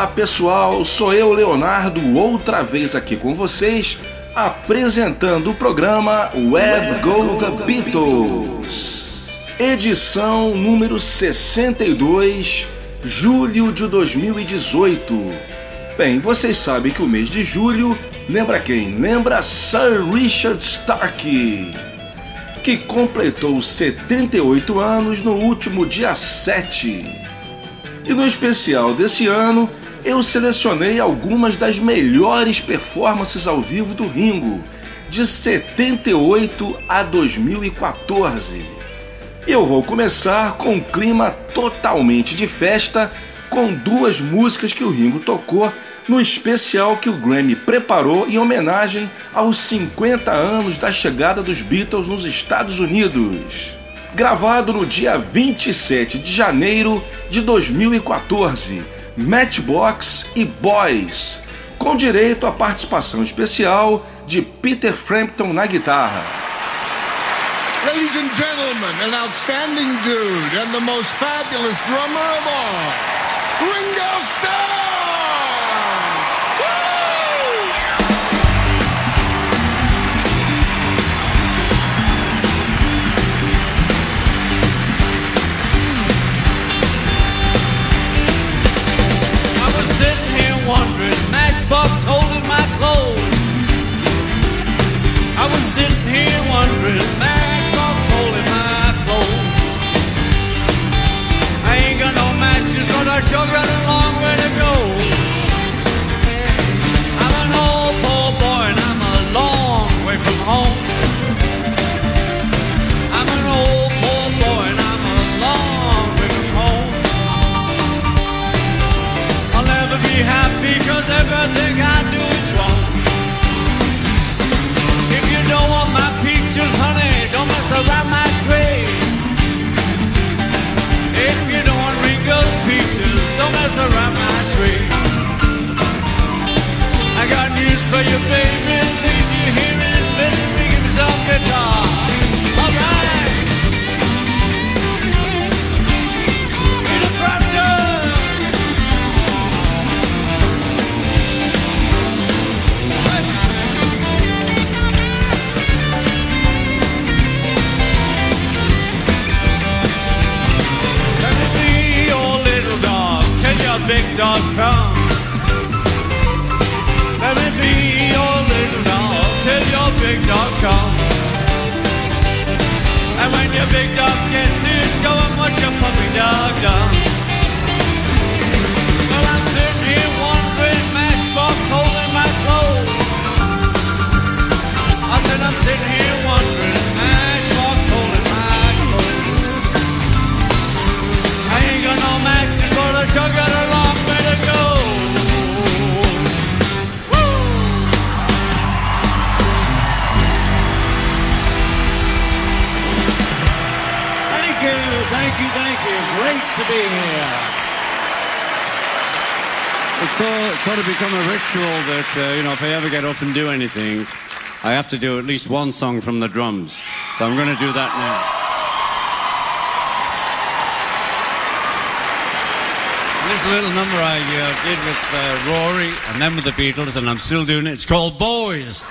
Olá pessoal, sou eu, Leonardo, outra vez aqui com vocês, apresentando o programa Web Go The Beatles, edição número 62, julho de 2018. Bem, vocês sabem que o mês de julho lembra quem? Lembra Sir Richard Starkey, que completou 78 anos no último dia 7. E no especial desse ano, eu selecionei algumas das melhores performances ao vivo do Ringo, de 78 a 2014. Eu vou começar com um clima totalmente de festa, com duas músicas que o Ringo tocou no especial que o Grammy preparou em homenagem aos 50 anos da chegada dos Beatles nos Estados Unidos. Gravado no dia 27 de janeiro de 2014 Matchbox e Boys, com direito à participação especial de Peter Frampton na guitarra. Ladies and gentlemen, an outstanding dude and the most fabulous drummer of all, Ringo Starr! Holding my. I ain't got no matches, but I sure got a long way to go. I'm an old poor boy and I'm a long way from home. I'm an old poor boy and I'm a long way from home. I'll never be happy cause everything I news for you, baby. Leave you here in misery. Give me some guitar. All right. Peter Frampton. Let me be your big dog comes. And when your big dog gets here, show him what your puppy dog done. Well, I'm sitting here wondering, matchbox holding my clothes. I said I'm sitting here wondering, matchbox holding my clothes. I ain't got no matches, but I sure got a long you, thank you. Great to be here. It's so, sort of become a ritual that, uh, you know, if I ever get up and do anything, I have to do at least one song from the drums. So I'm going to do that now. This little number I uh, did with uh, Rory and then with the Beatles, and I'm still doing it. It's called Boys.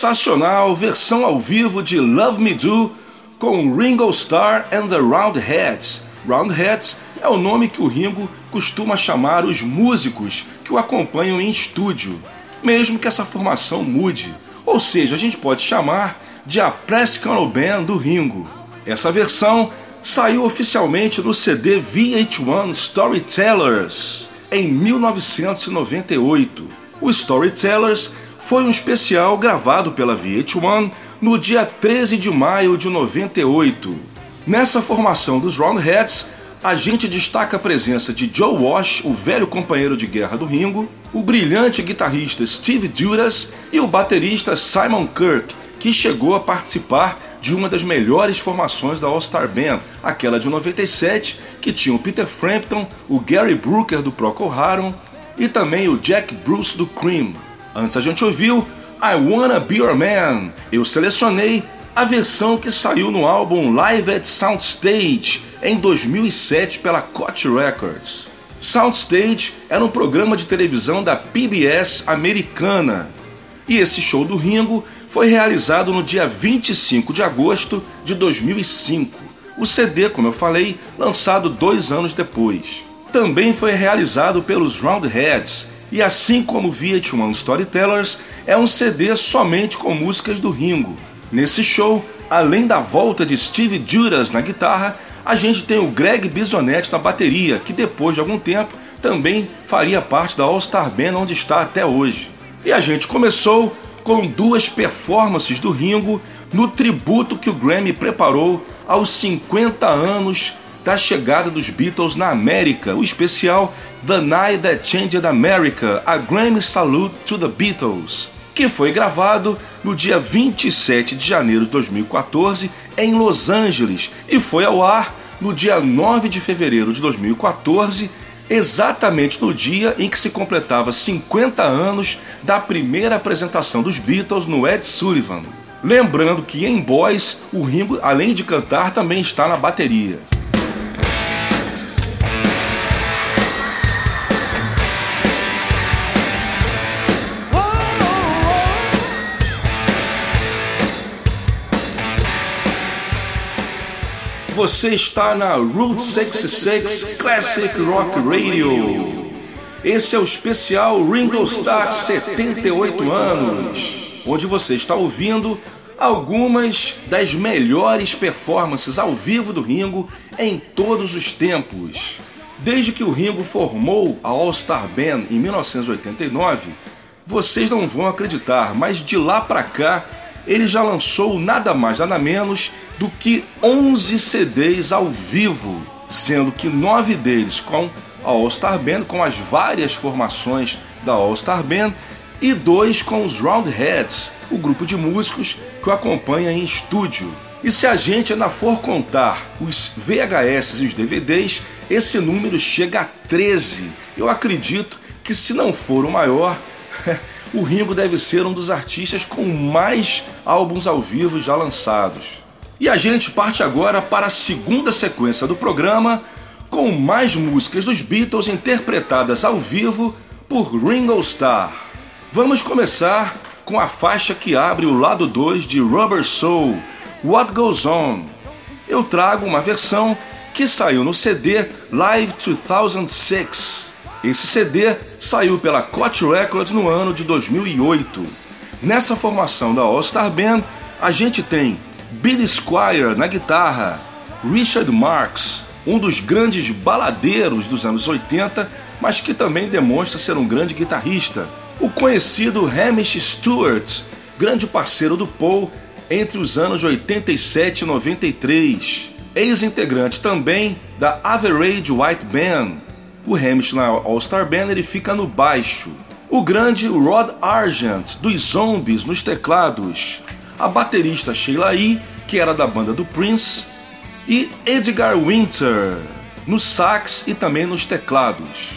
Sensacional versão ao vivo de Love Me Do com Ringo Starr and the Roundheads. Roundheads é o nome que o Ringo costuma chamar os músicos que o acompanham em estúdio, mesmo que essa formação mude. Ou seja, a gente pode chamar de a Prescal Band do Ringo. Essa versão saiu oficialmente no CD VH1 Storytellers em 1998. O Storytellers foi um especial gravado pela VH1 no dia 13 de maio de 98. Nessa formação dos Roundheads, a gente destaca a presença de Joe Walsh, o velho companheiro de guerra do Ringo, o brilhante guitarrista Steve Judas e o baterista Simon Kirk, que chegou a participar de uma das melhores formações da All-Star Band, aquela de 97, que tinha o Peter Frampton, o Gary Brooker do Procol Harum e também o Jack Bruce do Cream. Antes a gente ouviu I Wanna Be Your Man. Eu selecionei a versão que saiu no álbum Live at Soundstage em 2007 pela Koch Records. Soundstage era um programa de televisão da PBS americana. E esse show do Ringo foi realizado no dia 25 de agosto de 2005. O CD, como eu falei, lançado dois anos depois. Também foi realizado pelos Roundheads e, assim como VH1 Storytellers, é um CD somente com músicas do Ringo. Nesse show, além da volta de Steve Judas na guitarra, a gente tem o Greg Bisonetti na bateria, que depois de algum tempo também faria parte da All Star Band onde está até hoje. E a gente começou com duas performances do Ringo no tributo que o Grammy preparou aos 50 anos da chegada dos Beatles na América, o especial The Night That Changed America, a Grammy Salute to the Beatles, que foi gravado no dia 27 de janeiro de 2014 em Los Angeles e foi ao ar no dia 9 de fevereiro de 2014 exatamente no dia em que se completava 50 anos da primeira apresentação dos Beatles no Ed Sullivan. Lembrando que em Boys, o Ringo, além de cantar, também está na bateria. Você está na Route 66 Classic Rock Radio. Esse é o especial Ringo Starr 78 anos, onde você está ouvindo algumas das melhores performances ao vivo do Ringo em todos os tempos. Desde que o Ringo formou a All Star Band em 1989, vocês não vão acreditar, mas de lá para cá ele já lançou nada mais nada menos do que 11 CDs ao vivo, sendo que nove deles com a All Star Band, com as várias formações da All Star Band, e dois com os Roundheads, o grupo de músicos que o acompanha em estúdio. E se a gente ainda for contar os VHS e os DVDs, esse número chega a 13. Eu acredito que se não for o maior, o Ringo deve ser um dos artistas com mais álbuns ao vivo já lançados. E a gente parte agora para a segunda sequência do programa, com mais músicas dos Beatles interpretadas ao vivo por Ringo Starr. Vamos começar com a faixa que abre o lado 2 de Rubber Soul, What Goes On. Eu trago uma versão que saiu no CD Live 2006. Esse CD saiu pela Koch Records no ano de 2008. Nessa formação da All Star Band, a gente tem Billy Squire na guitarra, Richard Marx, um dos grandes baladeiros dos anos 80, mas que também demonstra ser um grande guitarrista, o conhecido Hamish Stewart, grande parceiro do Paul entre os anos 87 e 93, ex-integrante também da Average White Band. O Hamish na All-Star Band ele fica no baixo. O grande Rod Argent dos Zombies nos teclados. A baterista Sheila E, que era da banda do Prince, e Edgar Winter no sax e também nos teclados.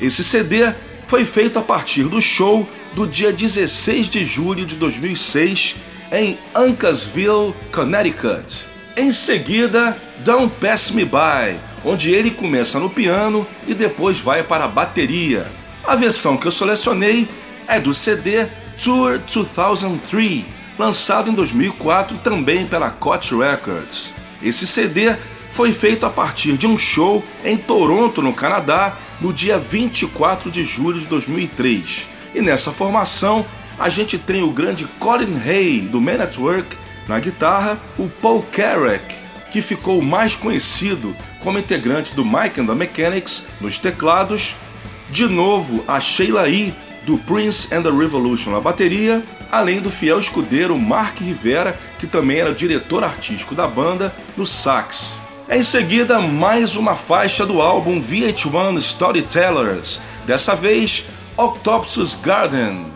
Esse CD foi feito a partir do show do dia 16 de julho de 2006 em Uncasville, Connecticut. Em seguida, Don't Pass Me By, onde ele começa no piano e depois vai para a bateria. A versão que eu selecionei é do CD Tour 2003, lançado em 2004 também pela Koch Records. Esse CD foi feito a partir de um show em Toronto, no Canadá, no dia 24 de julho de 2003. E nessa formação, a gente tem o grande Colin Hay, do Man at Work, na guitarra, o Paul Carrack, que ficou mais conhecido como integrante do Mike and the Mechanics, nos teclados, de novo a Sheila E, do Prince and the Revolution na bateria, além do fiel escudeiro Mark Rivera, que também era diretor artístico da banda, no sax. Em seguida, mais uma faixa do álbum VH1 Storytellers, dessa vez Octopus Garden,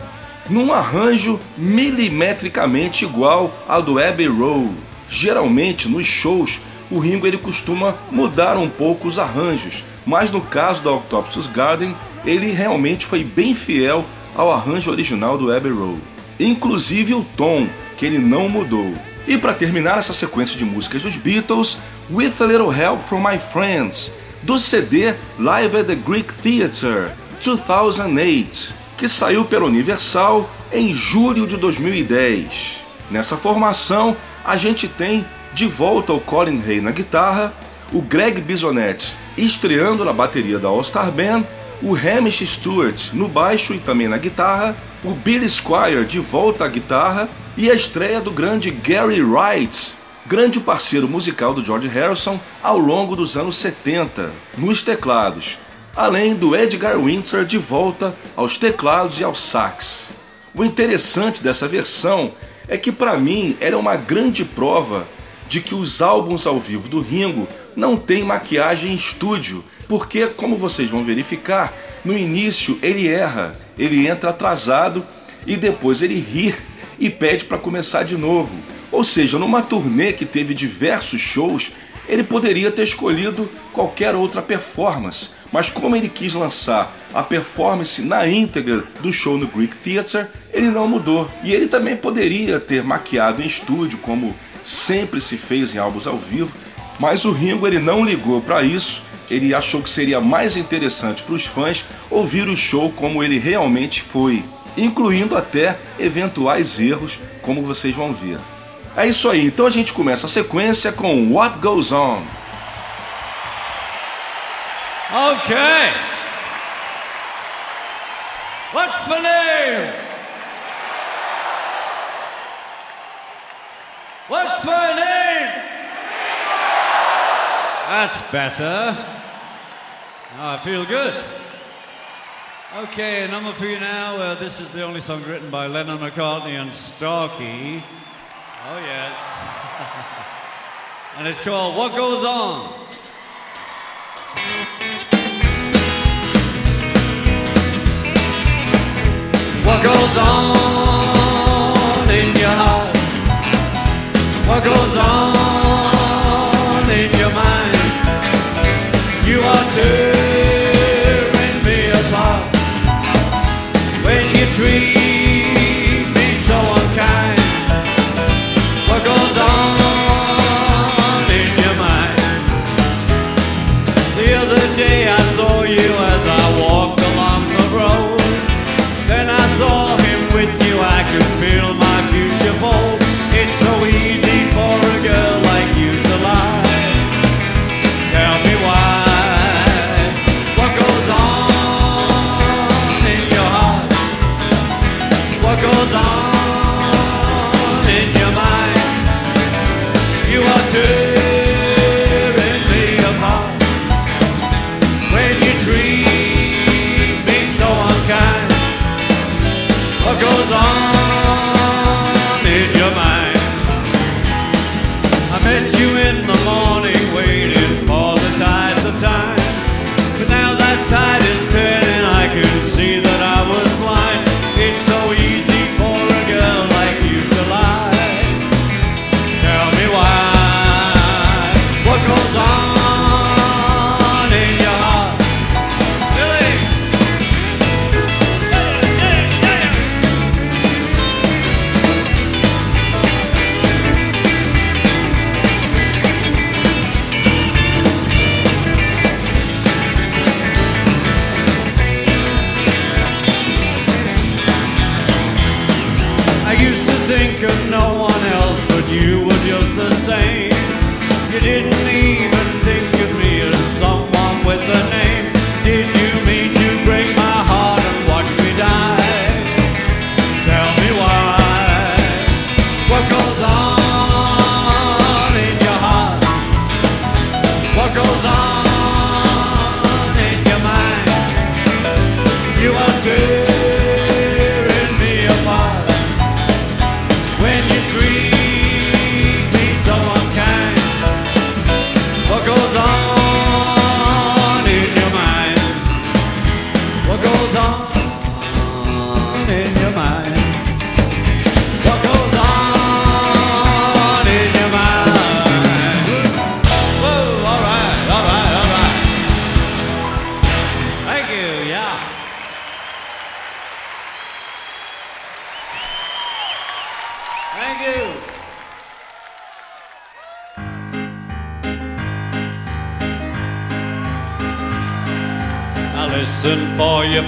num arranjo milimetricamente igual ao do Abbey Road. Geralmente nos shows o Ringo ele costuma mudar um pouco os arranjos, mas no caso da Octopus Garden ele realmente foi bem fiel ao arranjo original do Abbey Road, inclusive o tom que ele não mudou. E para terminar essa sequência de músicas dos Beatles, With a Little Help from My Friends, do CD Live at the Greek Theatre 2008, que saiu pela Universal em julho de 2010. Nessa formação, a gente tem de volta o Colin Hay na guitarra, o Greg Bisonetti estreando na bateria da All Star Band, o Hamish Stewart no baixo e também na guitarra, o Billy Squire de volta à guitarra e a estreia do grande Gary Wright, grande parceiro musical do George Harrison ao longo dos anos 70, nos teclados, além do Edgar Winter de volta aos teclados e ao sax. O interessante dessa versão é que para mim era uma grande prova de que os álbuns ao vivo do Ringo não têm maquiagem em estúdio, porque, como vocês vão verificar, no início ele erra, ele entra atrasado e depois ele ri e pede para começar de novo. Ou seja, numa turnê que teve diversos shows, ele poderia ter escolhido qualquer outra performance, mas como ele quis lançar a performance na íntegra do show no Greek Theatre, ele não mudou. E ele também poderia ter maquiado em estúdio, como sempre se fez em álbuns ao vivo, mas o Ringo ele não ligou para isso. Ele achou que seria mais interessante para os fãs ouvir o show como ele realmente foi, incluindo até eventuais erros, como vocês vão ver. É isso aí, então a gente começa a sequência com What Goes On. Okay. What's my name? What's my name? That's better. Now I feel good. Okay, a number for you now. Uh, this is the only song written by Lennon McCartney and Starkey. Oh, yes. and it's called What Goes On. What goes on goes on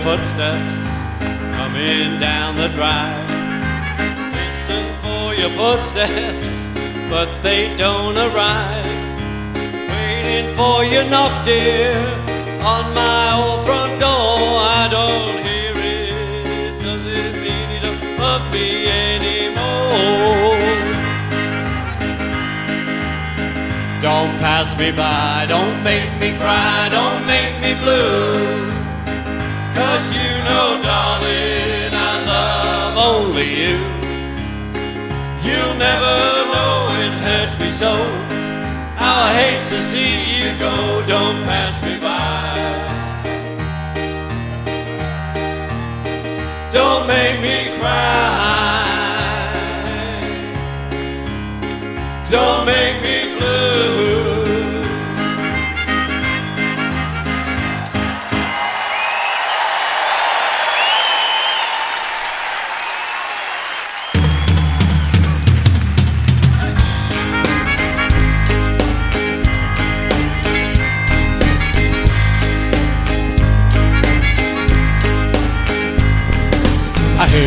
footsteps coming down the drive. Listen for your footsteps, but they don't arrive. Waiting for your knock, dear, on my old front door. I don't hear it. Does it mean you don't love me anymore? Don't pass me by, don't make me cry, don't make me blue. Cause you know, darling, I love only you. You'll never know it hurts me so. How I hate to see you go, don't pass me by. Don't make me cry. Don't make me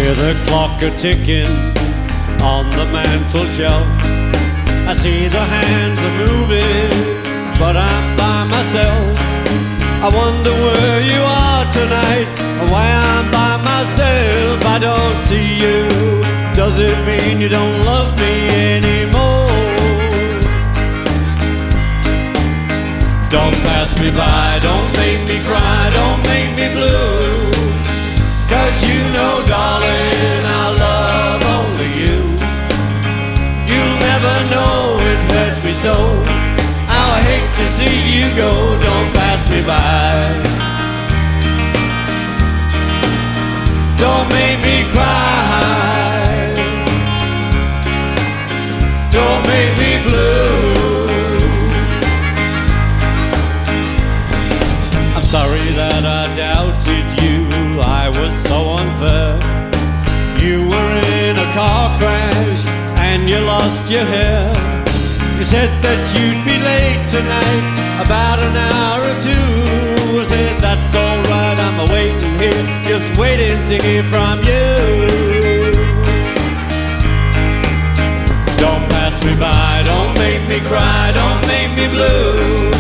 hear the clock a ticking on the mantel shelf. I see the hands are moving, but I'm by myself. I wonder where you are tonight, and why I'm by myself. I don't see you. Does it mean you don't love me anymore? Don't pass me by, don't make me cry, so. I love only you You never know it that we soul Our hate to see you go, don't pass me by. Don't make me cry. Was so unfair. You were in a car crash and you lost your hair. You said that you'd be late tonight, about an hour or two. I said that's alright, I'm waiting here, just waiting to hear from you. Don't pass me by, don't make me cry, don't make me blue.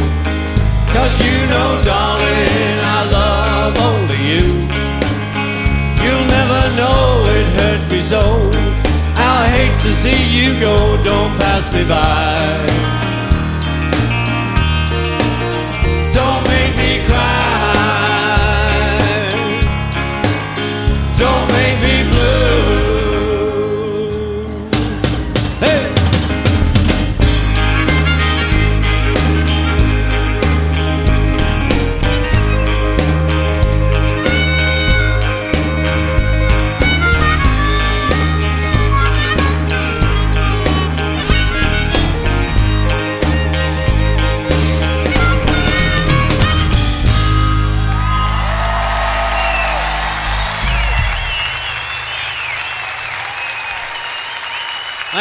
Cause you know, darling, I love only you. It hurts me so. How I hate to see you go, don't pass me by.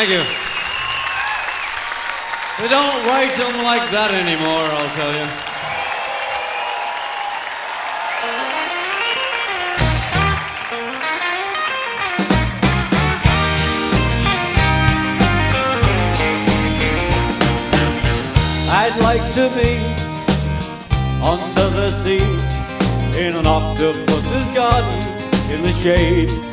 Thank you. They don't write them like that anymore, I'll tell you. I'd like to be under the sea in an octopus's garden in the shade.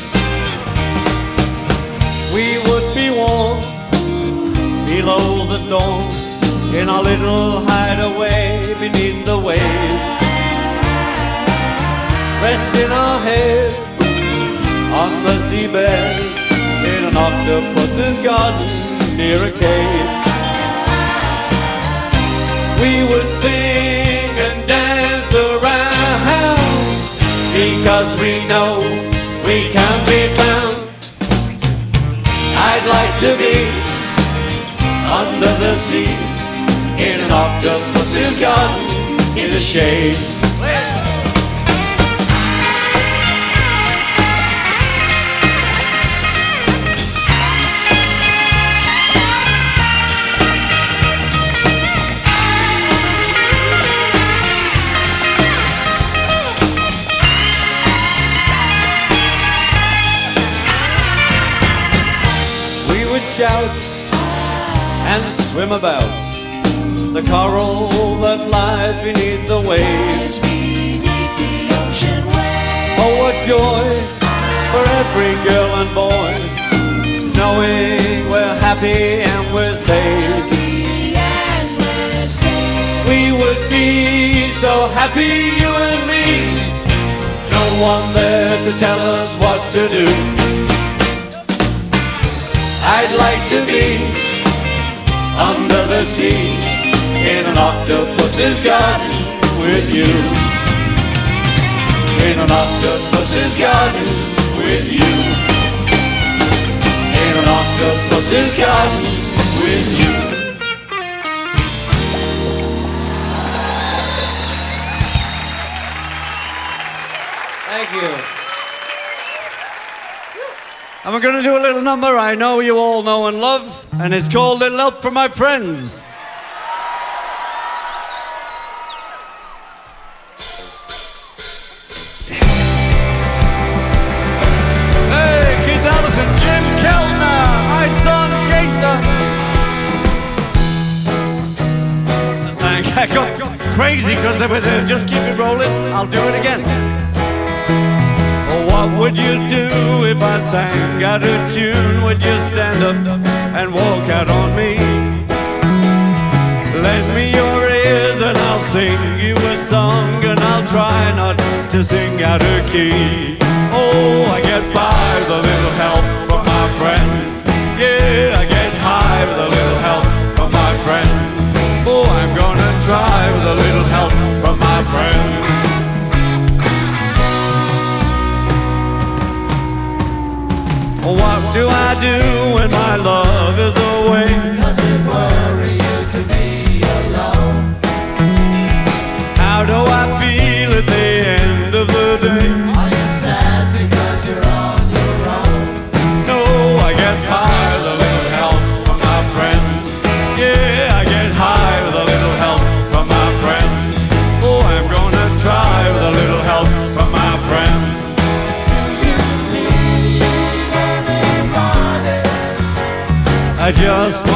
below the storm in our little hideaway beneath the waves. Resting our head on the seabed in an octopus's garden near a cave. We would sing and dance around because we know we can be found. I'd like to be under the sea in an octopus's garden in the shade. We would shout swim about the coral that lies beneath the waves. beneath the ocean Oh, what joy for every girl and boy, knowing we're happy and we're safe. We would be so happy, you and me. No one there to tell us what to do. I'd like to be under the sea in an octopus's garden with you. In an octopus's garden with you. In an octopus's garden with you. Thank you. And we're going to do a little number I know you all know and love, and it's called Little Help from My Friends. I got crazy because they were there. Just keep it rolling. I'll do it again. What would you do if I sang out of tune? Would you stand up and walk out on me? Lend me your ears and I'll sing you a song and I'll try not to sing out of key. Oh, I get by with a little help What do I do when my love is away? I just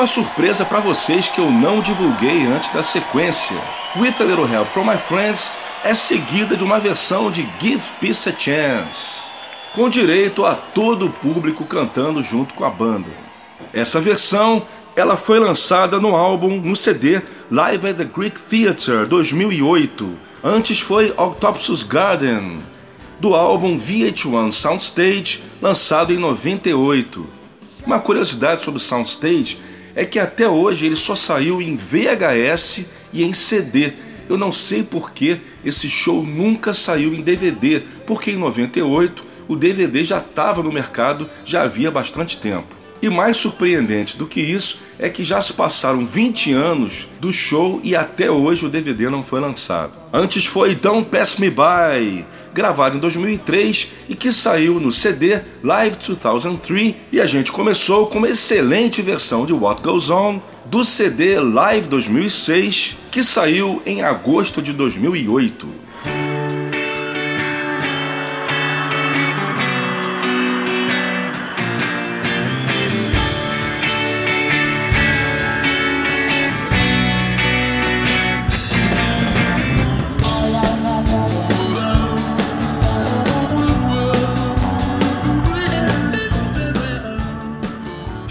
uma surpresa para vocês que eu não divulguei antes da sequência. With a Little Help from My Friends é seguida de uma versão de Give Peace a Chance, com direito a todo o público cantando junto com a banda. Essa versão ela foi lançada no álbum, no CD Live at the Greek Theatre 2008. Antes foi Octopus Garden, do álbum VH1 Soundstage, lançado em 98. Uma curiosidade sobre Soundstage é que até hoje ele só saiu em VHS e em CD. Eu não sei por que esse show nunca saiu em DVD, porque em 98 o DVD já estava no mercado já havia bastante tempo. E mais surpreendente do que isso é que já se passaram 20 anos do show e até hoje o DVD não foi lançado. Antes foi Don't Pass Me By, gravado em 2003 e que saiu no CD Live 2003 e a gente começou com uma excelente versão de What Goes On do CD Live 2006 que saiu em agosto de 2008.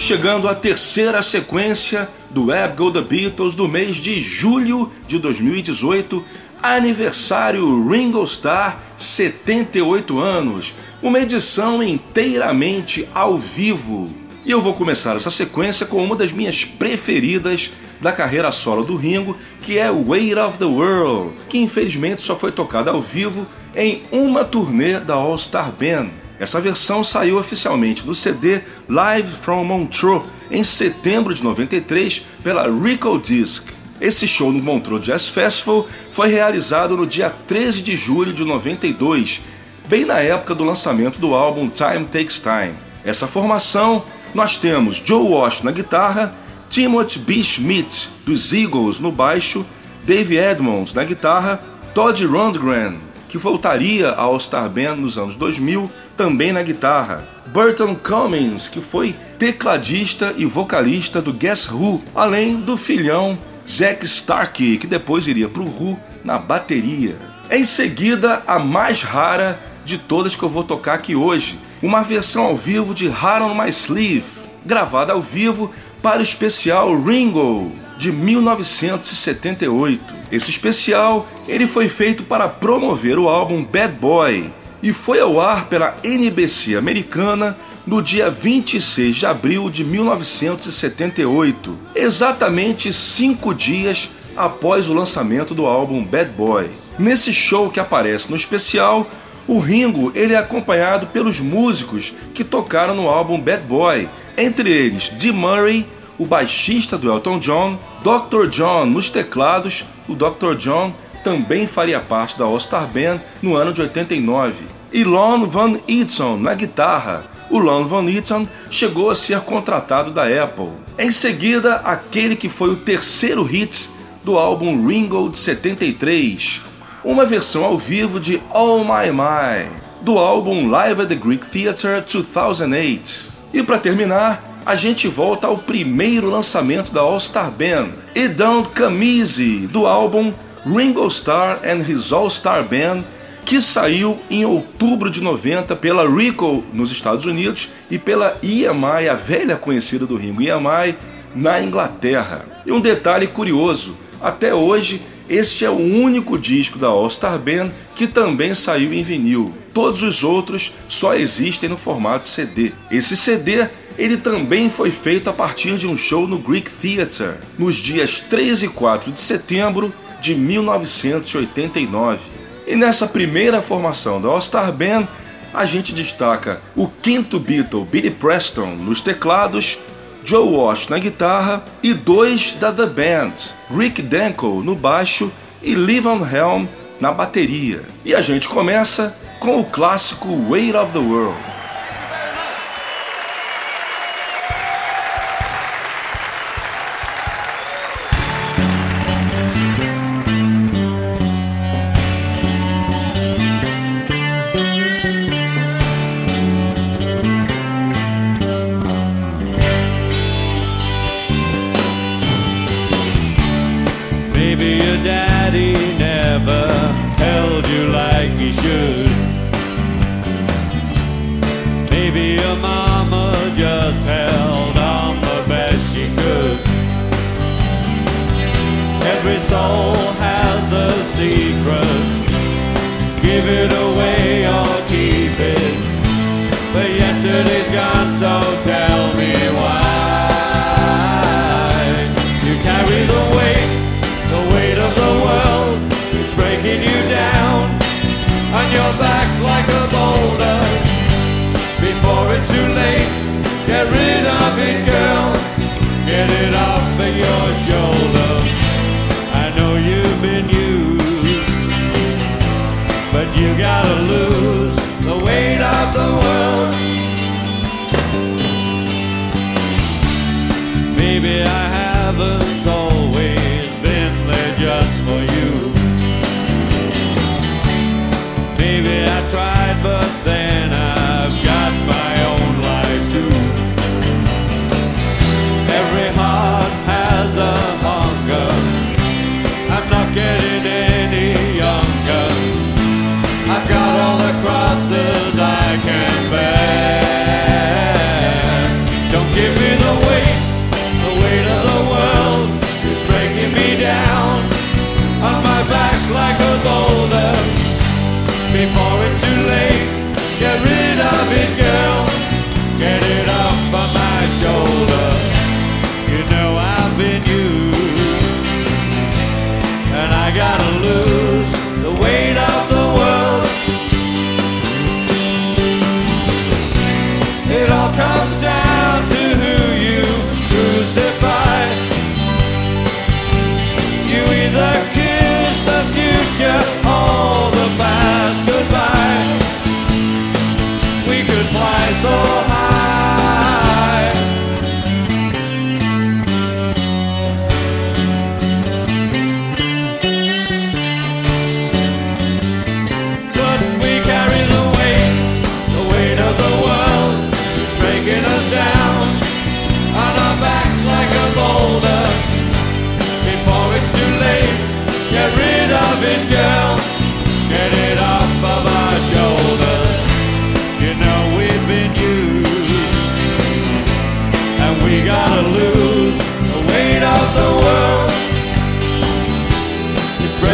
Chegando à terceira sequência do Web The Beatles do mês de julho de 2018, aniversário Ringo Starr, 78 anos, uma edição inteiramente ao vivo. E eu vou começar essa sequência com uma das minhas preferidas da carreira solo do Ringo, que é Weight of the World, que infelizmente só foi tocada ao vivo em uma turnê da All Star Band. Essa versão saiu oficialmente no CD Live from Montreux em setembro de 93 pela Rico Disc. Esse show no Montreux Jazz Festival foi realizado no dia 13 de julho de 92, bem na época do lançamento do álbum Time Takes Time. Essa formação nós temos Joe Walsh na guitarra, Timothy B. Schmidt dos Eagles no baixo, Dave Edmonds na guitarra, Todd Rundgren que voltaria à All Star Band nos anos 2000, também na guitarra. Burton Cummings, que foi tecladista e vocalista do Guess Who, além do filhão Zack Starkey, que depois iria para o Who na bateria. Em seguida, a mais rara de todas que eu vou tocar aqui hoje, uma versão ao vivo de Hard on My Sleeve, gravada ao vivo para o especial Ringo de 1978. Esse especial ele foi feito para promover o álbum Bad Boy e foi ao ar pela NBC americana no dia 26 de abril de 1978, exatamente cinco dias após o lançamento do álbum Bad Boy. Nesse show que aparece no especial, o Ringo ele é acompanhado pelos músicos que tocaram no álbum Bad Boy, entre eles Dee Murray, o baixista do Elton John, Dr. John nos teclados, o Dr. John também faria parte da All Star Band no ano de 89, e Lon Van Eaton na guitarra. O Lon Van Eaton chegou a ser contratado da Apple. Em seguida, aquele que foi o terceiro hit do álbum Ringo de 73, uma versão ao vivo de Oh My My, do álbum Live at the Greek Theatre 2008. E para terminar, a gente volta ao primeiro lançamento da All Star Band, Don't Come Easy, do álbum Ringo Starr and His All Star Band, que saiu em outubro de 90 pela Rico nos Estados Unidos e pela EMI, a velha conhecida do Ringo, EMI, na Inglaterra. E um detalhe curioso, até hoje esse é o único disco da All Star Band que também saiu em vinil. Todos os outros só existem no formato CD. Esse CD ele também foi feito a partir de um show no Greek Theatre, nos dias 3 e 4 de setembro de 1989. E nessa primeira formação da All Star Band, a gente destaca o quinto Beatle, Billy Preston, nos teclados, Joe Walsh na guitarra e dois da The Band, Rick Danko no baixo e Levon Helm na bateria. E a gente começa com o clássico Weight of the World. But yesterday's gone, so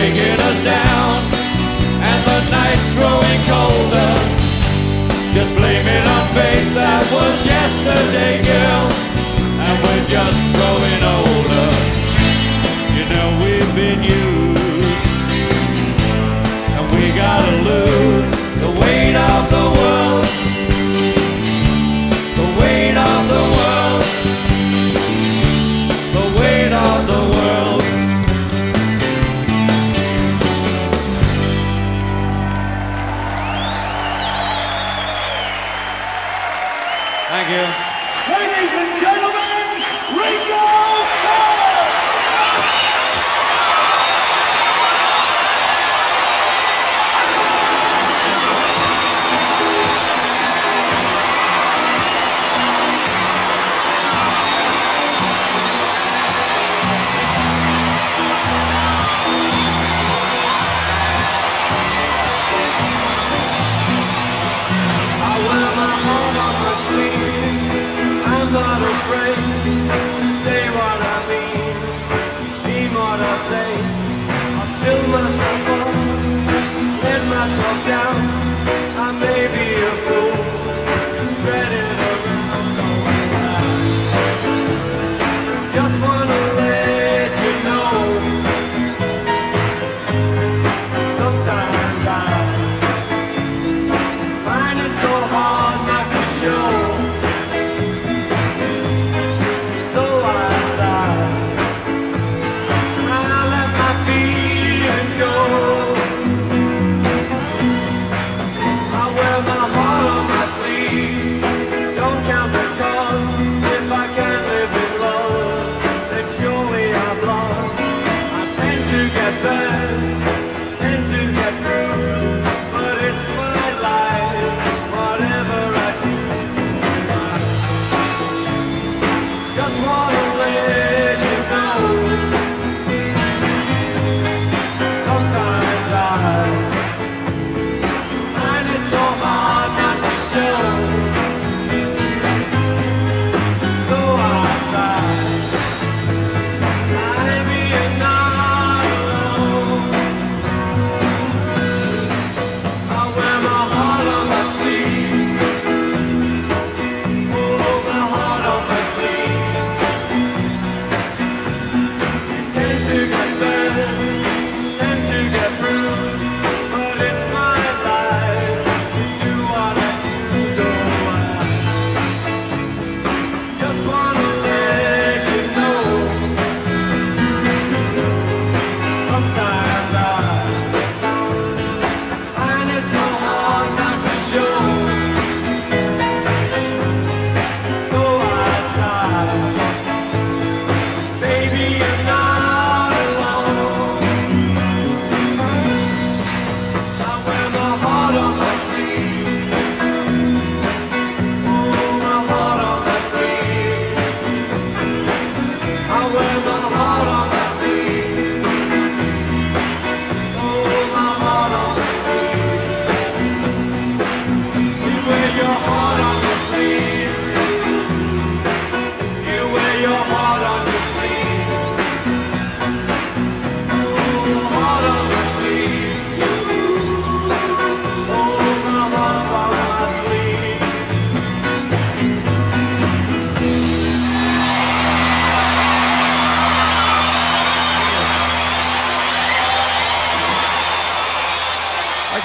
It's breaking us down, and the night's growing colder. Just blame it on fate that was yesterday, girl, and we're just growing older. You know we've been used, and we gotta lose the weight of the world.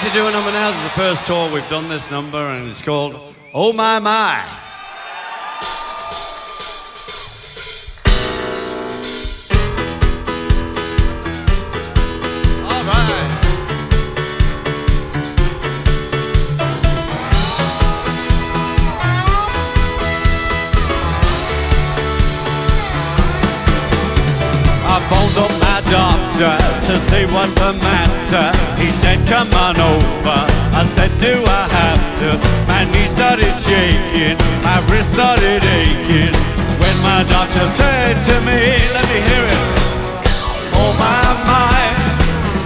actually do a number now. This is the first tour we've done this number, and it's called Oh My My. to see what's the matter. He said, come on over. I said, do I have to? My knee started shaking, my wrist started aching. When my doctor said to me, let me hear it. Oh my, my,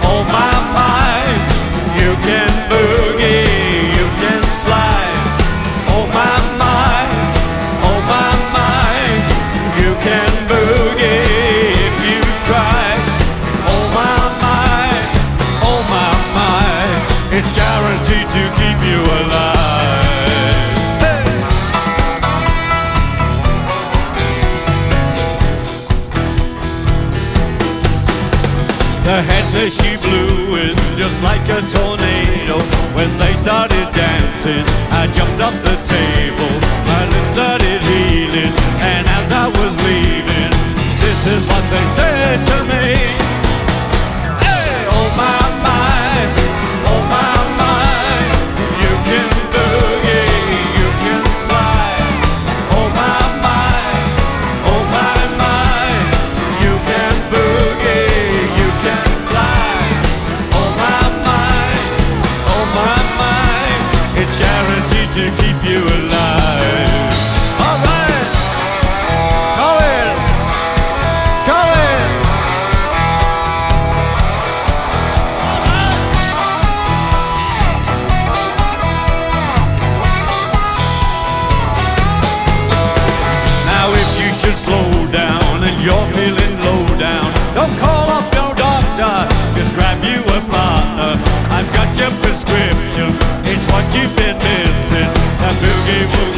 oh my, my, you can boogie. she blew in just like a tornado. When they started dancing, I jumped off the table. My lips started healing, and as I was leaving, this is what they said to me. what you've been missing. That boogie woogie.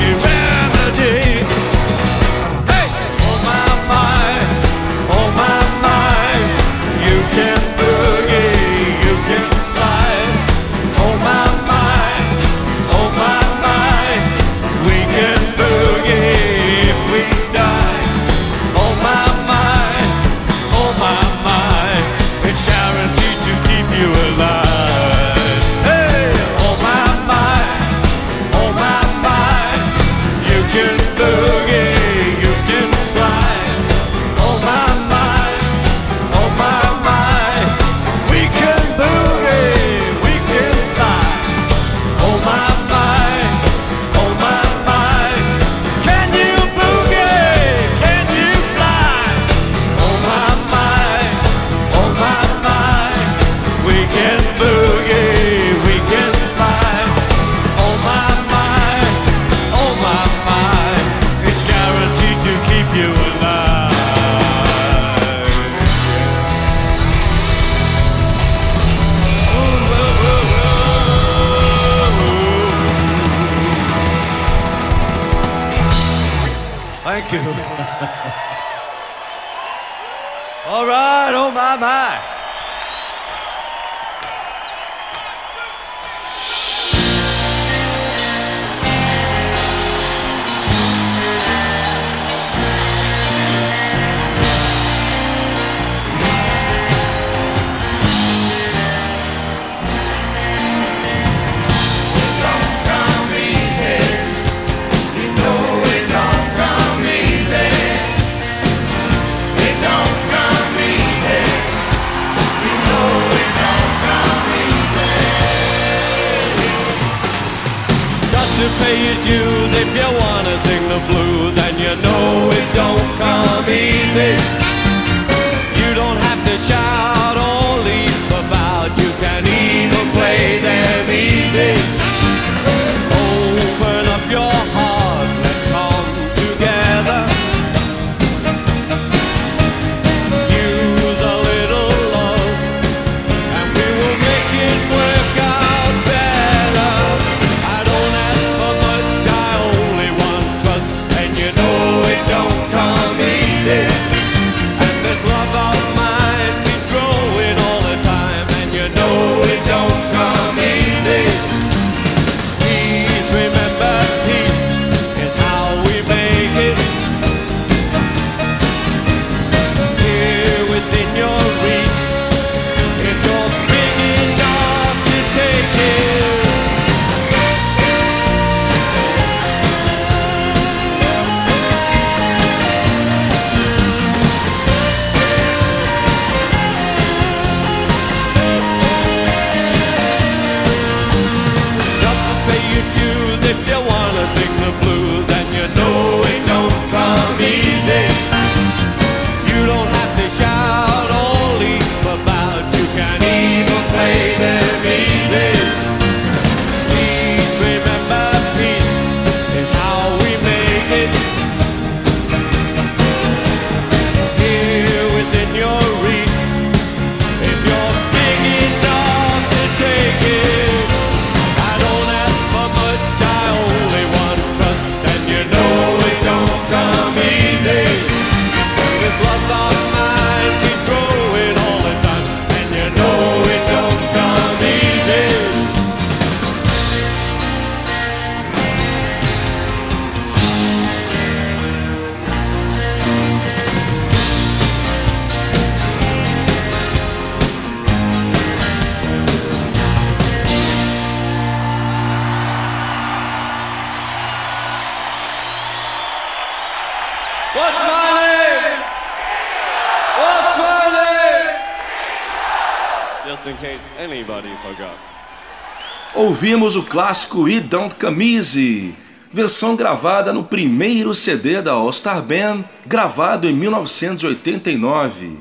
Ouvimos o clássico It Don't Easy, versão gravada no primeiro CD da All Star Band, gravado em 1989.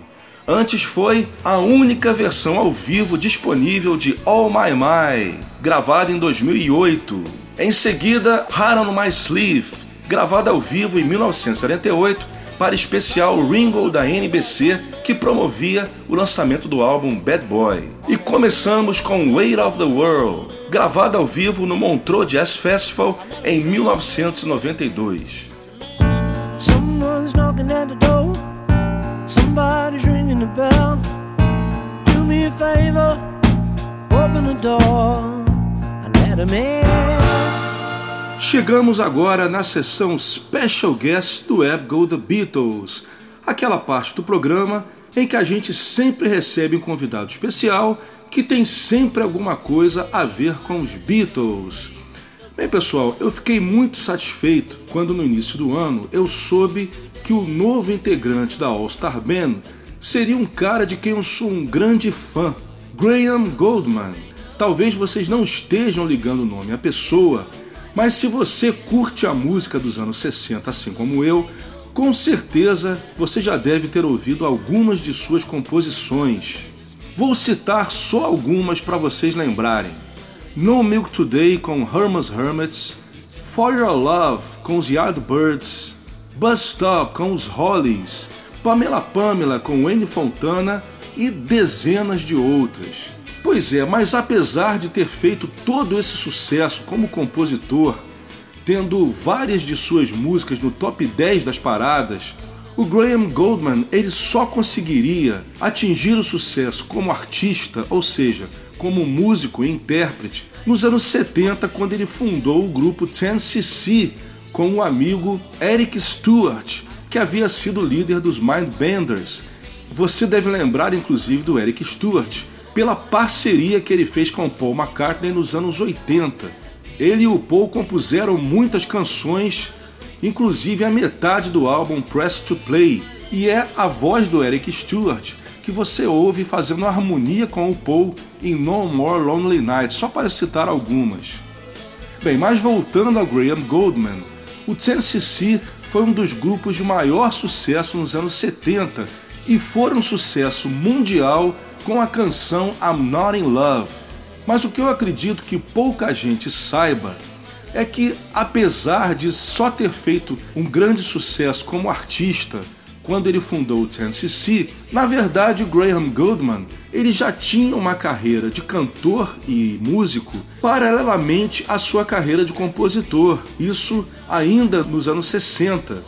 Antes foi a única versão ao vivo disponível de All My My, gravada em 2008. Em seguida, Hard on My Sleeve, gravada ao vivo em 1948 para especial Ringo da NBC, que promovia o lançamento do álbum Bad Boy. E começamos com Weight of the World, gravada ao vivo no Montreux Jazz Festival em 1992. Someone's knocking at the door. Somebody's ringing the bell. Do me a favor, open the door and let him in. Chegamos agora na sessão Special Guest do Web Go The Beatles, aquela parte do programa em que a gente sempre recebe um convidado especial que tem sempre alguma coisa a ver com os Beatles. Bem, pessoal, eu fiquei muito satisfeito quando no início do ano eu soube que o novo integrante da All Star Band seria um cara de quem eu sou um grande fã, Graham Goldman. Talvez vocês não estejam ligando o nome à pessoa, mas se você curte a música dos anos 60 assim como eu, com certeza você já deve ter ouvido algumas de suas composições. Vou citar só algumas para vocês lembrarem. No Milk Today com Herman's Hermits, For Your Love com os Yardbirds, Bus Stop com os Hollies, Pamela Pamela com Wayne Fontana e dezenas de outras. Pois é, mas apesar de ter feito todo esse sucesso como compositor, tendo várias de suas músicas no top 10 das paradas, o Graham Goldman ele só conseguiria atingir o sucesso como artista, ou seja, como músico e intérprete, nos anos 70, quando ele fundou o grupo 10cc com o amigo Eric Stewart, que havia sido líder dos Mindbenders. Você deve lembrar inclusive do Eric Stewart pela parceria que ele fez com Paul McCartney nos anos 80. Ele e o Paul compuseram muitas canções, inclusive a metade do álbum Press to Play, e é a voz do Eric Stewart que você ouve fazendo harmonia com o Paul em No More Lonely Nights, só para citar algumas. Bem, mas voltando a Graham Goldman, o 10cc foi um dos grupos de maior sucesso nos anos 70 e foi um sucesso mundial com a canção I'm Not in Love. Mas o que eu acredito que pouca gente saiba é que, apesar de só ter feito um grande sucesso como artista quando ele fundou o 10cc, na verdade Graham Goldman ele já tinha uma carreira de cantor e músico paralelamente à sua carreira de compositor, isso ainda nos anos 60.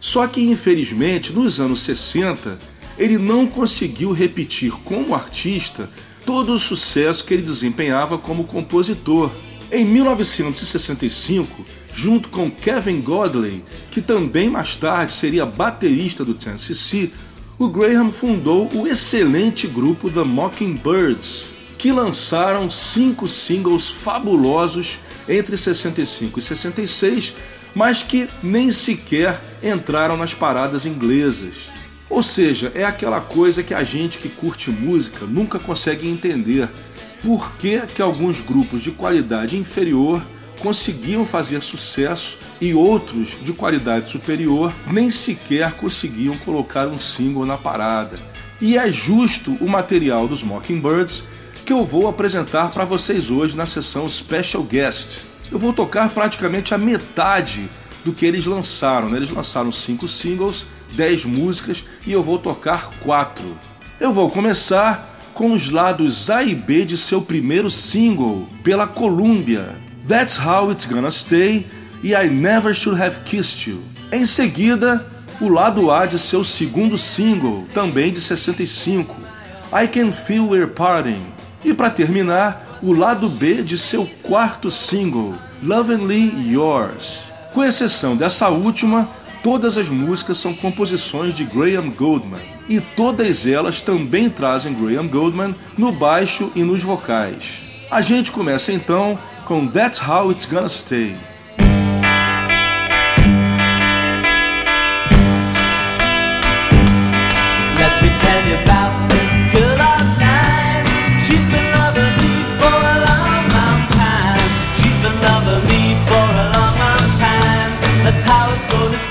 Só que infelizmente nos anos 60 ele não conseguiu repetir como artista todo o sucesso que ele desempenhava como compositor. Em 1965, junto com Kevin Godley, que também mais tarde seria baterista do 10cc, o Graham fundou o excelente grupo The Mockingbirds, que lançaram cinco singles fabulosos entre 65 e 66, mas que nem sequer entraram nas paradas inglesas. Ou seja, é aquela coisa que a gente que curte música nunca consegue entender. Por que, que alguns grupos de qualidade inferior conseguiam fazer sucesso e outros de qualidade superior nem sequer conseguiam colocar um single na parada. E é justo o material dos Mockingbirds que eu vou apresentar para vocês hoje na sessão Special Guest. Eu vou tocar praticamente a metade do que eles lançaram. Né? Eles lançaram cinco singles, 10 músicas e eu vou tocar quatro. Eu vou começar com os lados A e B de seu primeiro single, pela Columbia, That's How It's Gonna Stay e I Never Should Have Kissed You. Em seguida, o lado A de seu segundo single, também de 65, I Can Feel We're Parting. E para terminar, o lado B de seu quarto single, Lovingly Yours. Com exceção dessa última, todas as músicas são composições de Graham Goldman e todas elas também trazem Graham Goldman no baixo e nos vocais. A gente começa então com That's How It's Gonna Stay.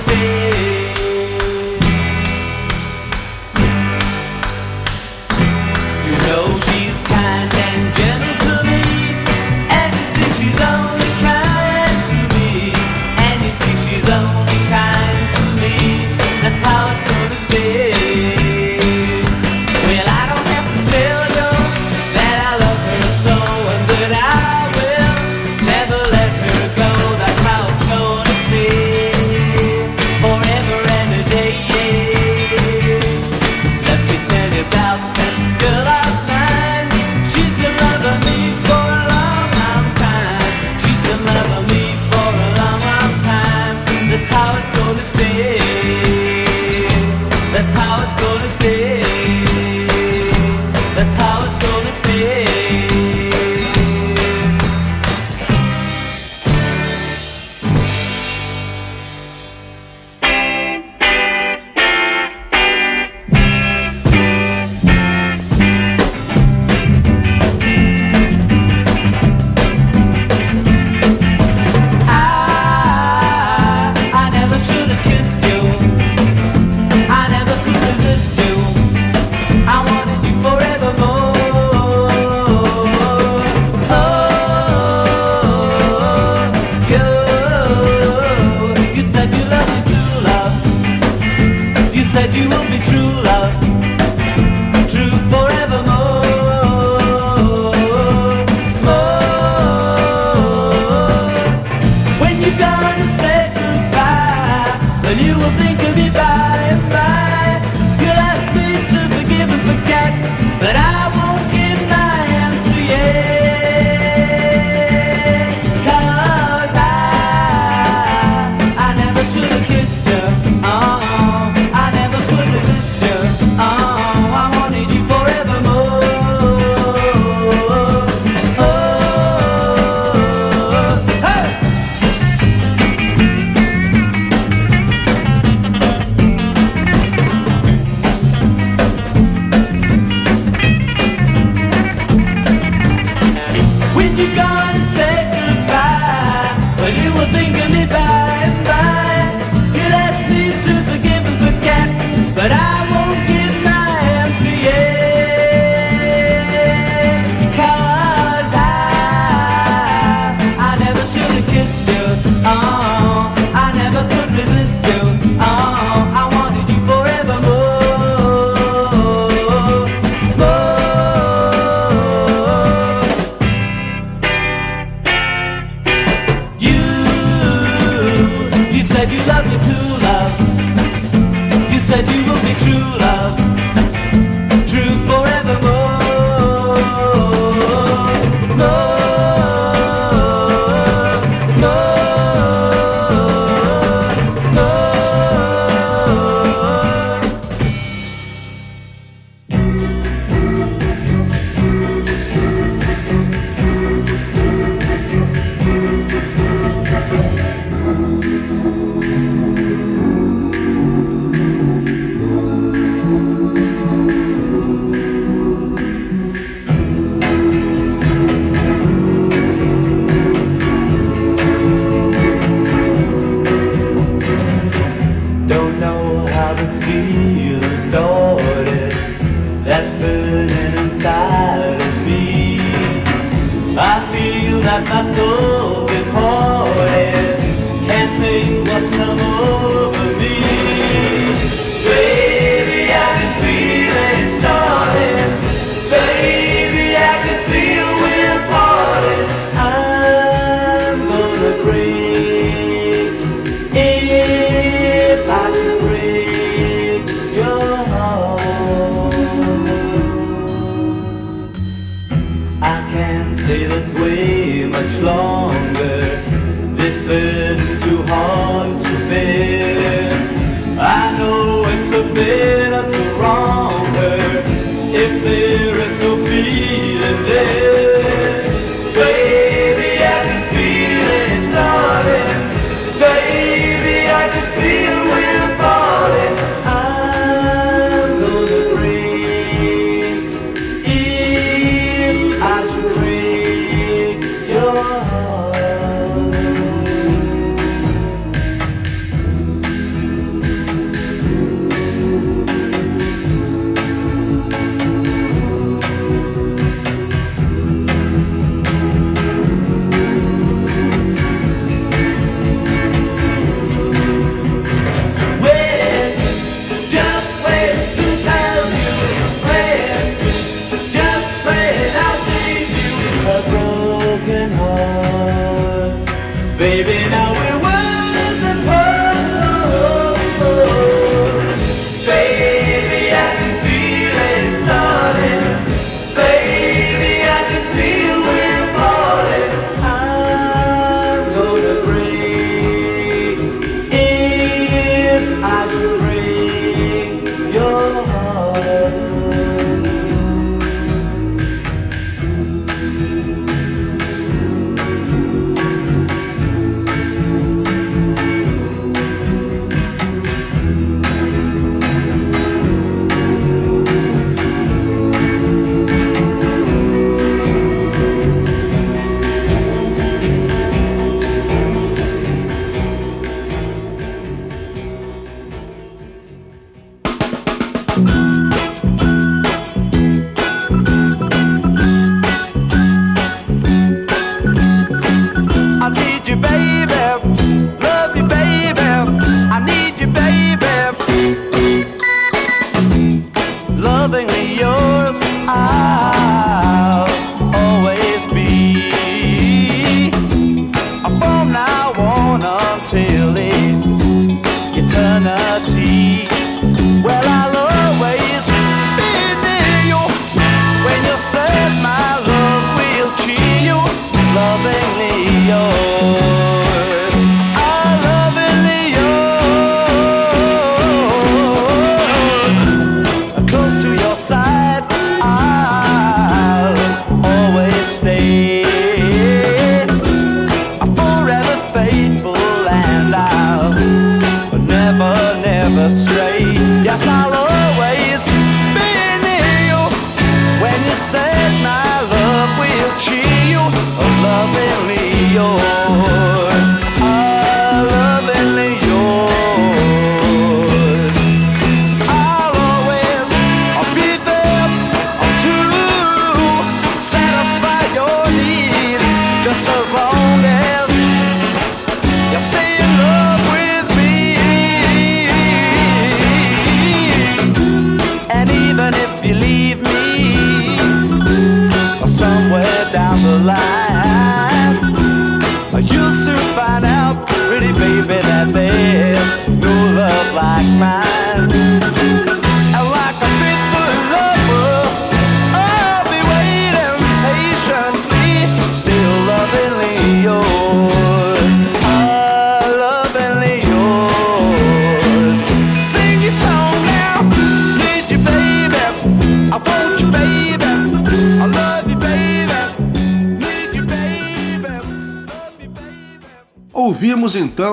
stay.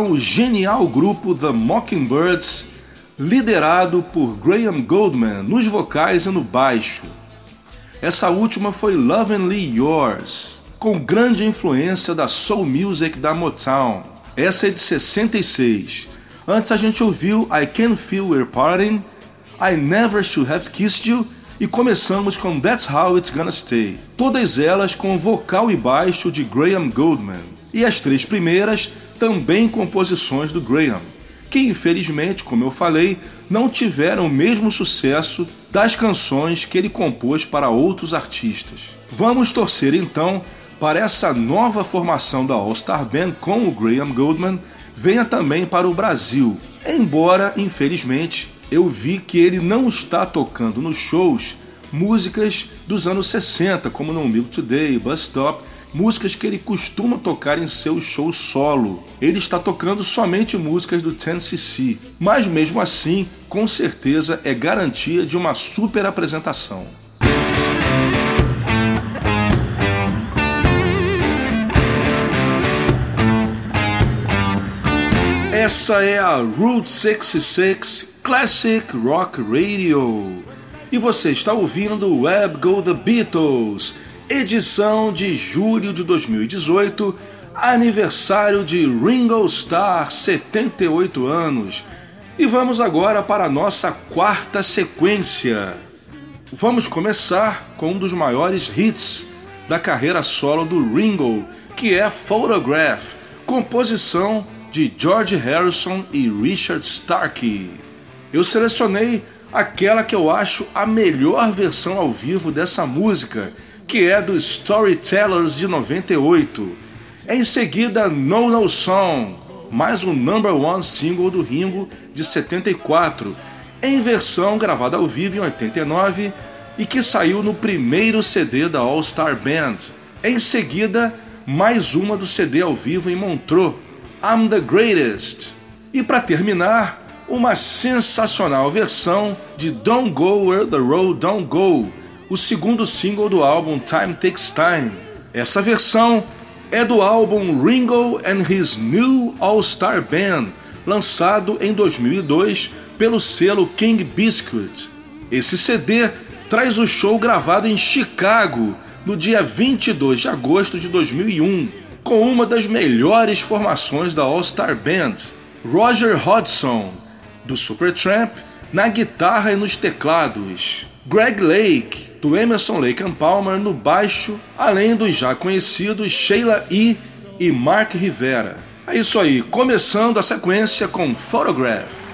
O genial grupo The Mockingbirds, liderado por Graham Goldman nos vocais e no baixo. Essa última foi Lovingly Yours, com grande influência da soul music da Motown. Essa é de 66. Antes a gente ouviu I Can Feel We're Parting, I Never Should Have Kissed You e começamos com That's How It's Gonna Stay. Todas elas com vocal e baixo de Graham Goldman. E as três primeiras também composições do Graham, que infelizmente, como eu falei, não tiveram o mesmo sucesso das canções que ele compôs para outros artistas. Vamos torcer então para essa nova formação da All Star Band com o Graham Goldman venha também para o Brasil. Embora, infelizmente, eu vi que ele não está tocando nos shows músicas dos anos 60, como No Milk Today, Bus Stop, músicas que ele costuma tocar em seus shows solo. Ele está tocando somente músicas do 10cc, mas mesmo assim, com certeza é garantia de uma super apresentação. Essa é a Route 66 Classic Rock Radio. E você está ouvindo Web Go The Beatles, edição de julho de 2018, aniversário de Ringo Starr, 78 anos. E vamos agora para a nossa quarta sequência. Vamos começar com um dos maiores hits da carreira solo do Ringo, que é Photograph, composição de George Harrison e Richard Starkey. Eu selecionei aquela que eu acho a melhor versão ao vivo dessa música, que é do Storytellers de 98. Em seguida, No No Song, mais um number one single do Ringo de 74, em versão gravada ao vivo em 89 e que saiu no primeiro CD da All Star Band. Em seguida, mais uma do CD ao vivo em Montreux, I'm the Greatest. E para terminar, uma sensacional versão de Don't Go Where the Road Don't Go, o segundo single do álbum Time Takes Time. Essa versão é do álbum Ringo and His New All Star Band, lançado em 2002 pelo selo King Biscuit. Esse CD traz o show gravado em Chicago no dia 22 de agosto de 2001, com uma das melhores formações da All Star Band, Roger Hodgson, do Supertramp, na guitarra e nos teclados, Greg Lake, do Emerson Lake Palmer no baixo, além dos já conhecidos Sheila E. e Mark Rivera. É isso aí, começando a sequência com Photograph.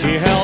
she helped.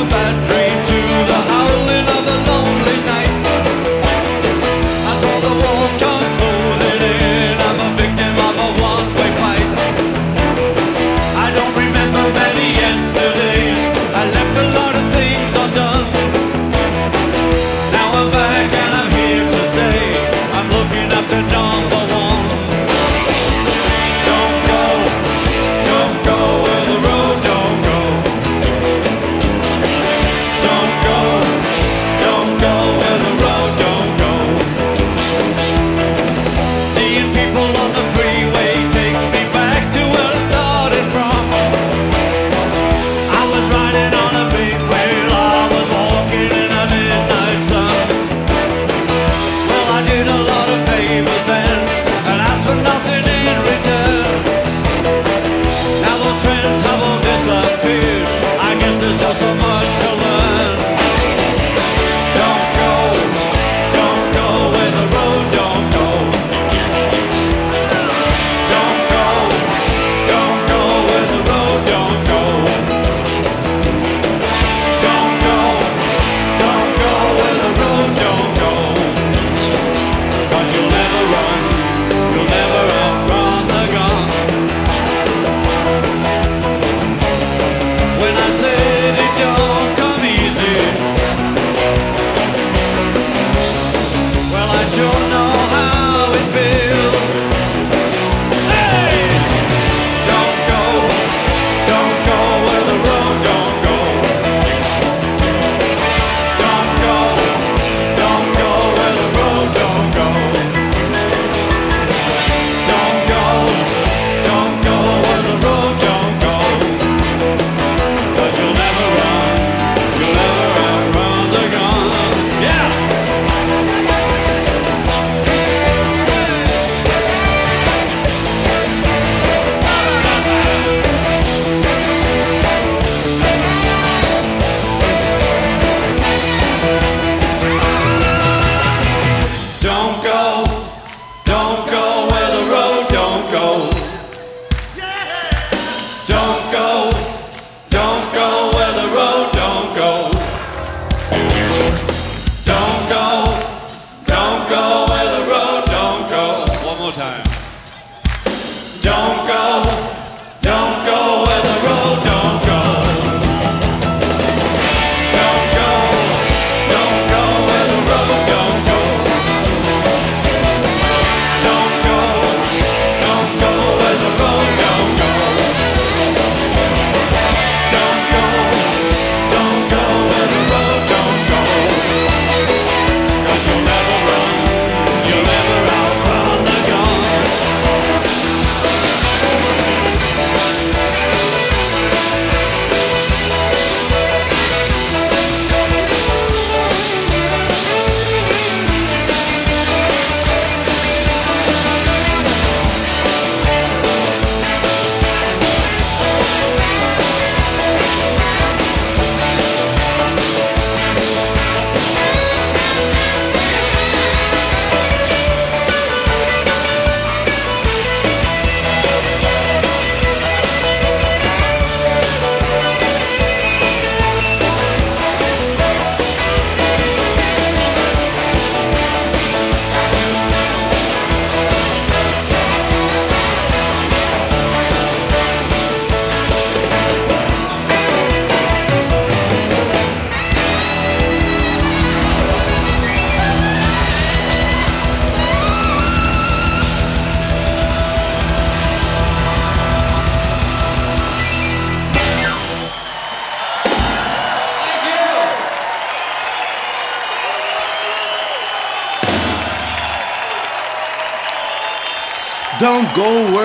about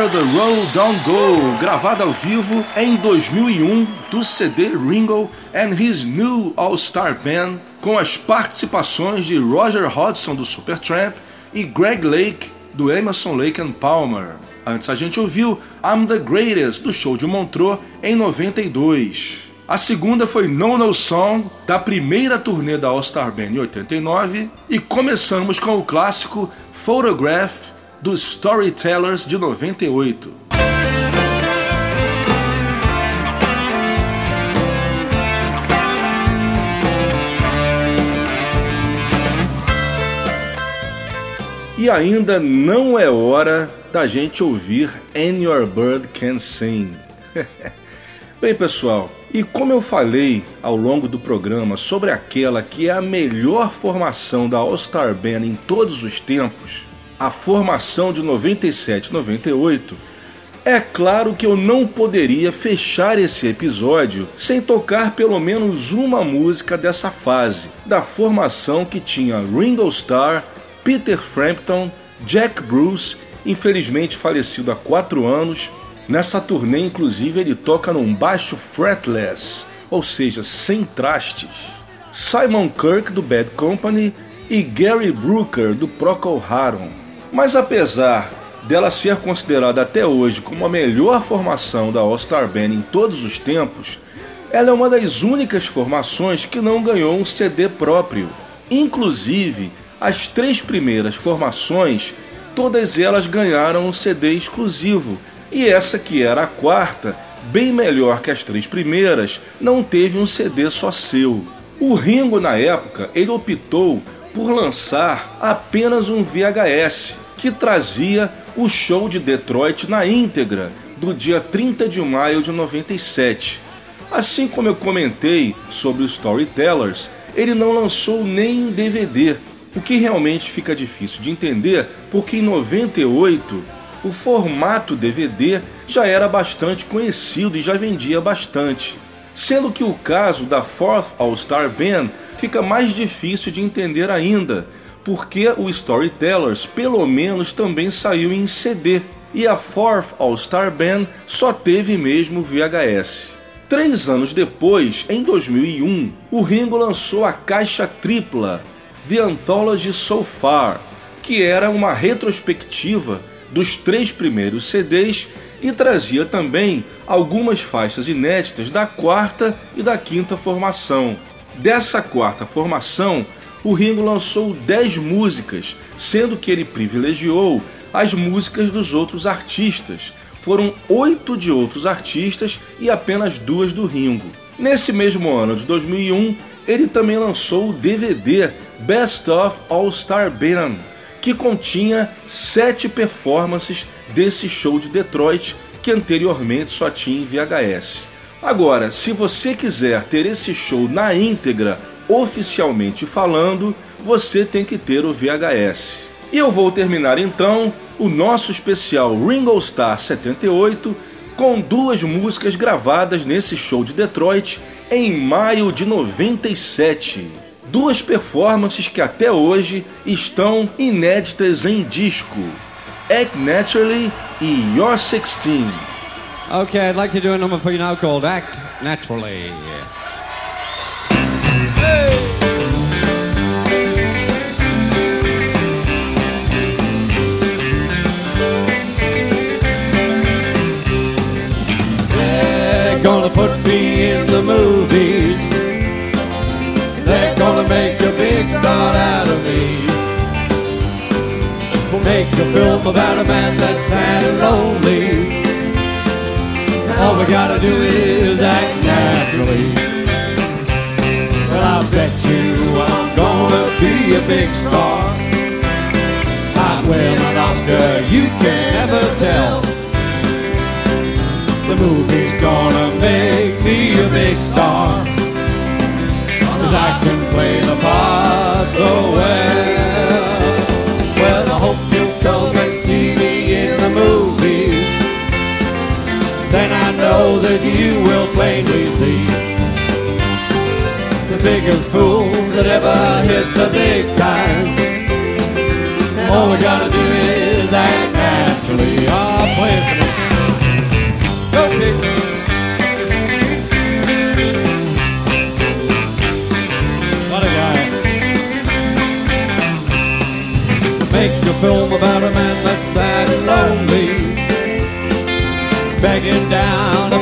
The Road Don't Go, gravada ao vivo em 2001 do CD Ringo and His New All-Star Band, com as participações de Roger Hodgson do Supertramp e Greg Lake do Emerson Lake and Palmer. Antes a gente ouviu I'm the Greatest do show de Montreux em 92. A segunda foi No No Song, da primeira turnê da All-Star Band em 89, e começamos com o clássico Photograph dos Storytellers de 98. E ainda não é hora da gente ouvir And Your Bird Can Sing. Bem, pessoal, e como eu falei ao longo do programa sobre aquela que é a melhor formação da All-Star Band em todos os tempos, a formação de 97-98, é claro que eu não poderia fechar esse episódio sem tocar pelo menos uma música dessa fase, da formação que tinha Ringo Starr, Peter Frampton, Jack Bruce, infelizmente falecido há quatro anos. Nessa turnê, inclusive, ele toca num baixo fretless, ou seja, sem trastes. Simon Kirk do Bad Company e Gary Brooker do Procol Harum. Mas apesar dela ser considerada até hoje como a melhor formação da All-Star Band em todos os tempos, ela é uma das únicas formações que não ganhou um CD próprio. Inclusive, as três primeiras formações, todas elas ganharam um CD exclusivo, e essa que era a quarta, bem melhor que as três primeiras, não teve um CD só seu. O Ringo na época, ele optou por lançar apenas um VHS, que trazia o show de Detroit na íntegra, do dia 30 de maio de 97. Assim como eu comentei sobre os Storytellers, ele não lançou nem DVD, o que realmente fica difícil de entender porque em 98 o formato DVD já era bastante conhecido e já vendia bastante. Sendo que o caso da Fourth All Star Band fica mais difícil de entender ainda, porque o Storytellers pelo menos também saiu em CD e a Fourth All Star Band só teve mesmo VHS. Três anos depois, em 2001, o Ringo lançou a caixa tripla The Anthology So Far, que era uma retrospectiva dos três primeiros CDs e trazia também algumas faixas inéditas da quarta e da quinta formação. Dessa quarta formação, o Ringo lançou 10 músicas, sendo que ele privilegiou as músicas dos outros artistas. Foram oito de outros artistas e apenas duas do Ringo. Nesse mesmo ano de 2001, ele também lançou o DVD Best of All Star Band, que continha sete performances desse show de Detroit que anteriormente só tinha em VHS. Agora, se você quiser ter esse show na íntegra, oficialmente falando, você tem que ter o VHS. E eu vou terminar então o nosso especial Ringo Starr 78 com duas músicas gravadas nesse show de Detroit em maio de 97. Duas performances que até hoje estão inéditas em disco: Act Naturally e You're 16. Okay, I'd like to do a number for you now called Act Naturally. Gonna put me in the movies. They're gonna make a big star out of me. We'll make a film about a man that's sad and lonely. All we gotta do is act naturally. Well, I bet you I'm gonna be a big star. I'd win an Oscar, you can never tell. The movie's gonna make me a big star. Cause I can play the part so well. Well, I hope you'll come and see me in the movies. Then I know that you will plainly see the biggest fool that ever hit the big time. All we gotta do is act naturally. I'll play begging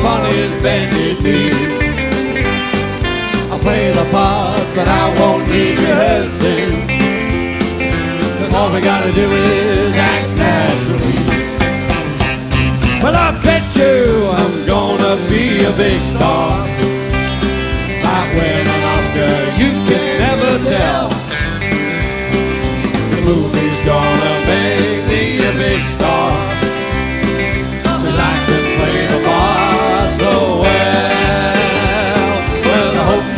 upon his bended knee. I'll play the part, but I won't need rehearsing. Cause all we gotta do is act naturally. Well, I bet you I'm gonna be a big star. Might win an Oscar, you can never tell. The movie's gonna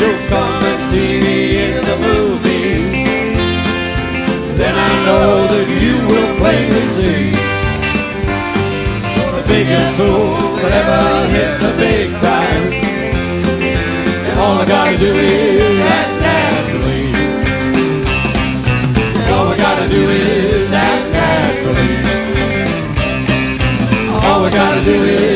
you'll come and see me in the movies. Then I know that you will plainly see the biggest fool that ever hit the big time. And all I gotta do is act naturally. All I gotta do is act naturally. All we gotta do is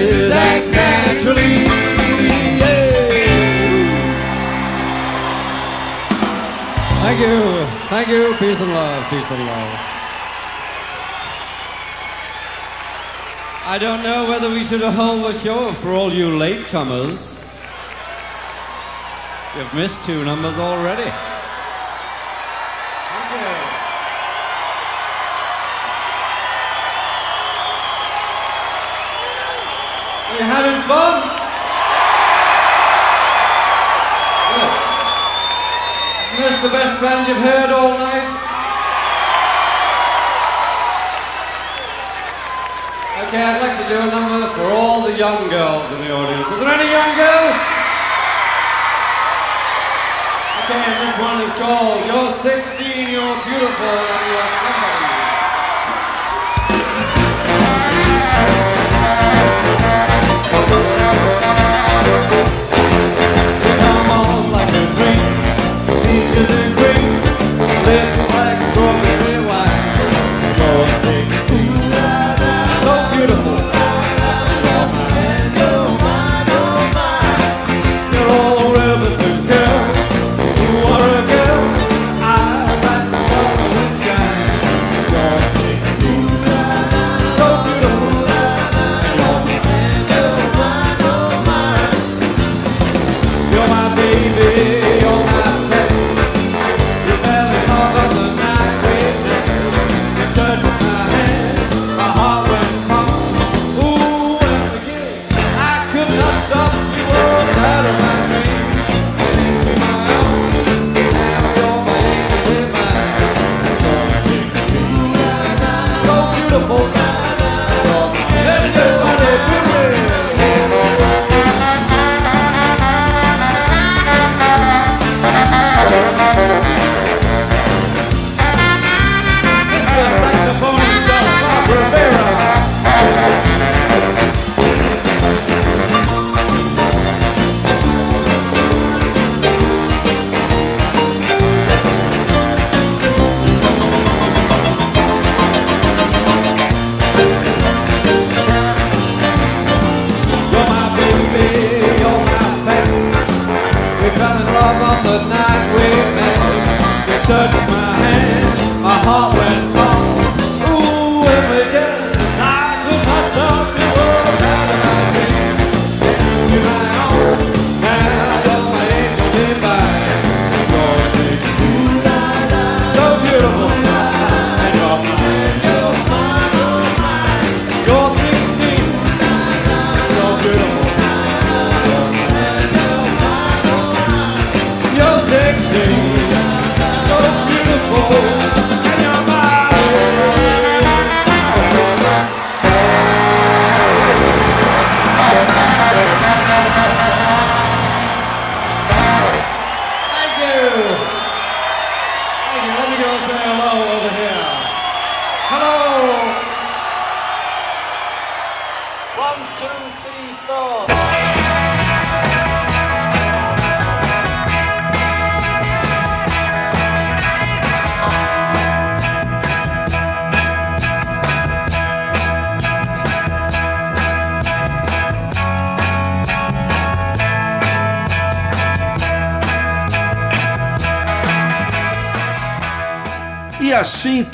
Thank you. Thank you. Peace and love. Peace and love. I don't know whether we should hold the show for all you latecomers. You've missed two numbers already. 16-year-old beautiful.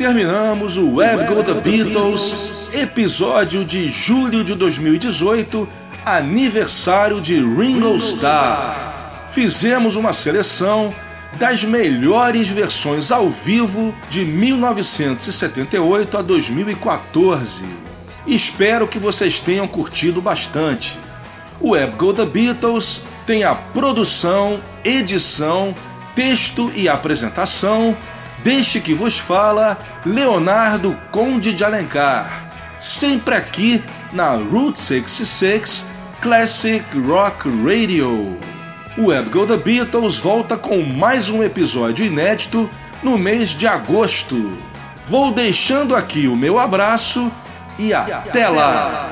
Terminamos o Web Go The Beatles, episódio de julho de 2018, aniversário de Ringo Starr. Fizemos uma seleção das melhores versões ao vivo de 1978 a 2014. Espero que vocês tenham curtido bastante. O Web Go The Beatles tem a produção, edição, texto e apresentação deste que vos fala Leonardo Conde de Alencar, sempre aqui na Route 66 Classic Rock Radio. O Web Go The Beatles volta com mais um episódio inédito no mês de agosto. Vou deixando aqui o meu abraço e até lá!